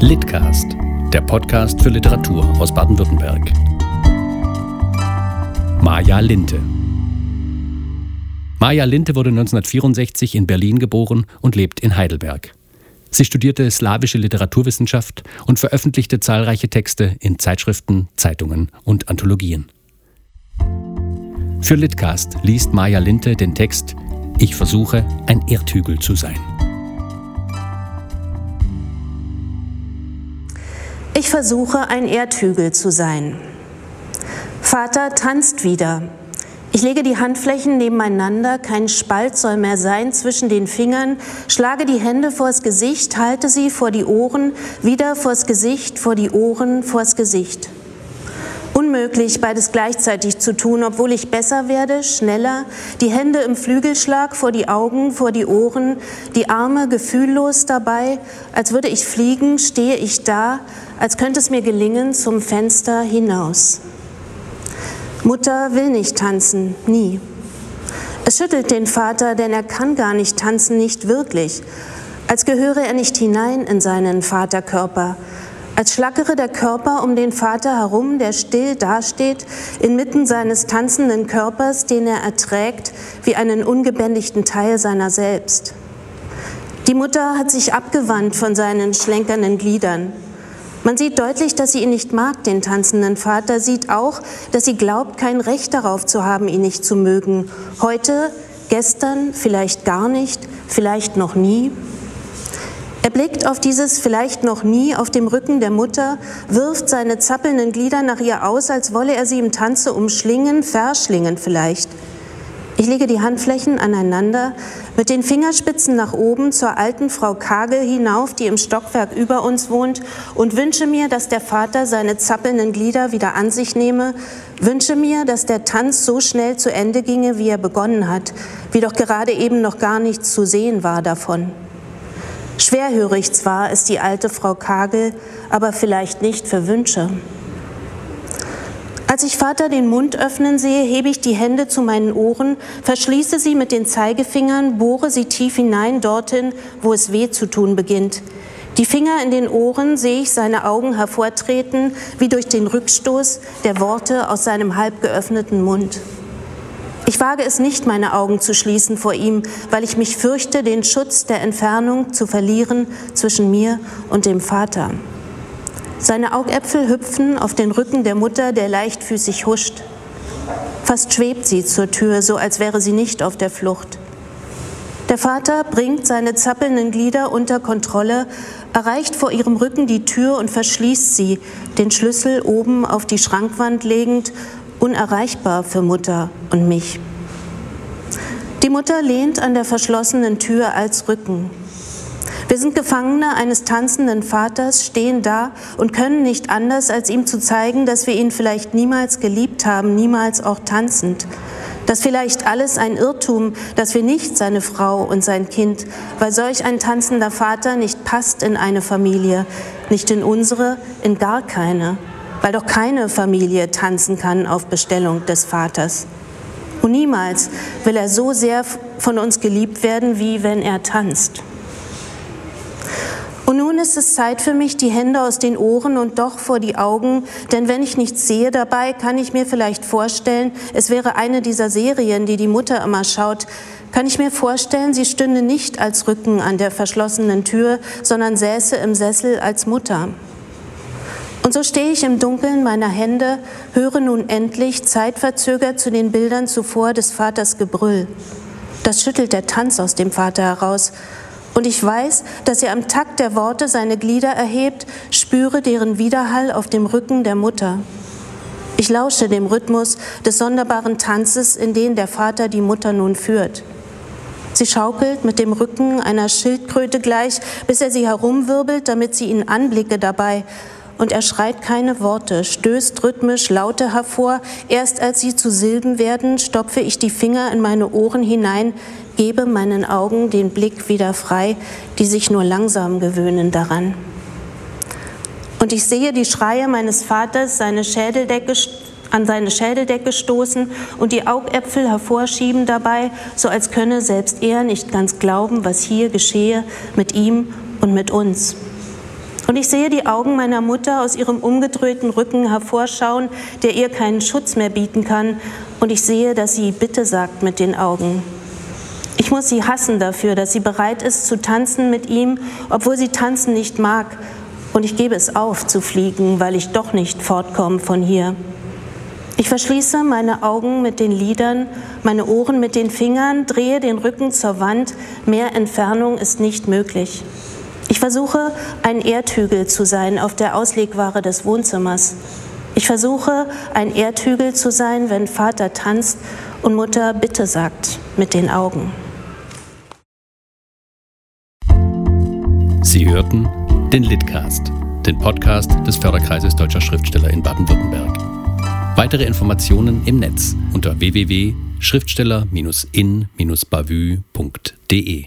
Litcast, der Podcast für Literatur aus Baden-Württemberg. Maja Linte. Maja Linte wurde 1964 in Berlin geboren und lebt in Heidelberg. Sie studierte slawische Literaturwissenschaft und veröffentlichte zahlreiche Texte in Zeitschriften, Zeitungen und Anthologien. Für Litcast liest Maja Linte den Text Ich versuche, ein Erdhügel zu sein. Ich versuche, ein Erdhügel zu sein. Vater tanzt wieder. Ich lege die Handflächen nebeneinander, kein Spalt soll mehr sein zwischen den Fingern, schlage die Hände vors Gesicht, halte sie vor die Ohren, wieder vors Gesicht, vor die Ohren, vors Gesicht. Unmöglich, beides gleichzeitig zu tun, obwohl ich besser werde, schneller, die Hände im Flügelschlag vor die Augen, vor die Ohren, die Arme gefühllos dabei, als würde ich fliegen, stehe ich da, als könnte es mir gelingen zum Fenster hinaus. Mutter will nicht tanzen, nie. Es schüttelt den Vater, denn er kann gar nicht tanzen, nicht wirklich, als gehöre er nicht hinein in seinen Vaterkörper, als schlackere der Körper um den Vater herum, der still dasteht, inmitten seines tanzenden Körpers, den er erträgt, wie einen ungebändigten Teil seiner selbst. Die Mutter hat sich abgewandt von seinen schlenkernden Gliedern. Man sieht deutlich, dass sie ihn nicht mag, den tanzenden Vater, sieht auch, dass sie glaubt, kein Recht darauf zu haben, ihn nicht zu mögen. Heute, gestern, vielleicht gar nicht, vielleicht noch nie. Er blickt auf dieses vielleicht noch nie auf dem Rücken der Mutter, wirft seine zappelnden Glieder nach ihr aus, als wolle er sie im Tanze umschlingen, verschlingen vielleicht. Ich lege die Handflächen aneinander, mit den Fingerspitzen nach oben zur alten Frau Kagel hinauf, die im Stockwerk über uns wohnt, und wünsche mir, dass der Vater seine zappelnden Glieder wieder an sich nehme, wünsche mir, dass der Tanz so schnell zu Ende ginge, wie er begonnen hat, wie doch gerade eben noch gar nichts zu sehen war davon. Schwerhörig zwar ist die alte Frau Kagel, aber vielleicht nicht für Wünsche. Als ich Vater den Mund öffnen sehe, hebe ich die Hände zu meinen Ohren, verschließe sie mit den Zeigefingern, bohre sie tief hinein dorthin, wo es weh zu tun beginnt. Die Finger in den Ohren sehe ich seine Augen hervortreten, wie durch den Rückstoß der Worte aus seinem halb geöffneten Mund. Ich wage es nicht, meine Augen zu schließen vor ihm, weil ich mich fürchte, den Schutz der Entfernung zu verlieren zwischen mir und dem Vater. Seine Augäpfel hüpfen auf den Rücken der Mutter, der leichtfüßig huscht. Fast schwebt sie zur Tür, so als wäre sie nicht auf der Flucht. Der Vater bringt seine zappelnden Glieder unter Kontrolle, erreicht vor ihrem Rücken die Tür und verschließt sie, den Schlüssel oben auf die Schrankwand legend, unerreichbar für Mutter und mich. Die Mutter lehnt an der verschlossenen Tür als Rücken. Wir sind Gefangene eines tanzenden Vaters, stehen da und können nicht anders, als ihm zu zeigen, dass wir ihn vielleicht niemals geliebt haben, niemals auch tanzend. Dass vielleicht alles ein Irrtum, dass wir nicht seine Frau und sein Kind, weil solch ein tanzender Vater nicht passt in eine Familie, nicht in unsere, in gar keine, weil doch keine Familie tanzen kann auf Bestellung des Vaters. Und niemals will er so sehr von uns geliebt werden, wie wenn er tanzt. Und nun ist es Zeit für mich, die Hände aus den Ohren und doch vor die Augen, denn wenn ich nichts sehe dabei, kann ich mir vielleicht vorstellen, es wäre eine dieser Serien, die die Mutter immer schaut, kann ich mir vorstellen, sie stünde nicht als Rücken an der verschlossenen Tür, sondern säße im Sessel als Mutter. Und so stehe ich im Dunkeln meiner Hände, höre nun endlich zeitverzögert zu den Bildern zuvor des Vaters Gebrüll. Das schüttelt der Tanz aus dem Vater heraus, und ich weiß, dass er am Takt der Worte seine Glieder erhebt, spüre deren Widerhall auf dem Rücken der Mutter. Ich lausche dem Rhythmus des sonderbaren Tanzes, in den der Vater die Mutter nun führt. Sie schaukelt mit dem Rücken einer Schildkröte gleich, bis er sie herumwirbelt, damit sie ihn anblicke dabei. Und er schreit keine Worte, stößt rhythmisch Laute hervor. Erst als sie zu Silben werden, stopfe ich die Finger in meine Ohren hinein, gebe meinen Augen den Blick wieder frei, die sich nur langsam gewöhnen daran. Und ich sehe die Schreie meines Vaters seine Schädeldecke, an seine Schädeldecke stoßen und die Augäpfel hervorschieben dabei, so als könne selbst er nicht ganz glauben, was hier geschehe mit ihm und mit uns. Und ich sehe die Augen meiner Mutter aus ihrem umgedrehten Rücken hervorschauen, der ihr keinen Schutz mehr bieten kann. Und ich sehe, dass sie Bitte sagt mit den Augen. Ich muss sie hassen dafür, dass sie bereit ist zu tanzen mit ihm, obwohl sie tanzen nicht mag. Und ich gebe es auf zu fliegen, weil ich doch nicht fortkomme von hier. Ich verschließe meine Augen mit den Lidern, meine Ohren mit den Fingern, drehe den Rücken zur Wand. Mehr Entfernung ist nicht möglich. Ich versuche, ein Erdhügel zu sein auf der Auslegware des Wohnzimmers. Ich versuche, ein Erdhügel zu sein, wenn Vater tanzt und Mutter Bitte sagt mit den Augen. Sie hörten den Litcast, den Podcast des Förderkreises Deutscher Schriftsteller in Baden-Württemberg. Weitere Informationen im Netz unter www.schriftsteller-in-bavü.de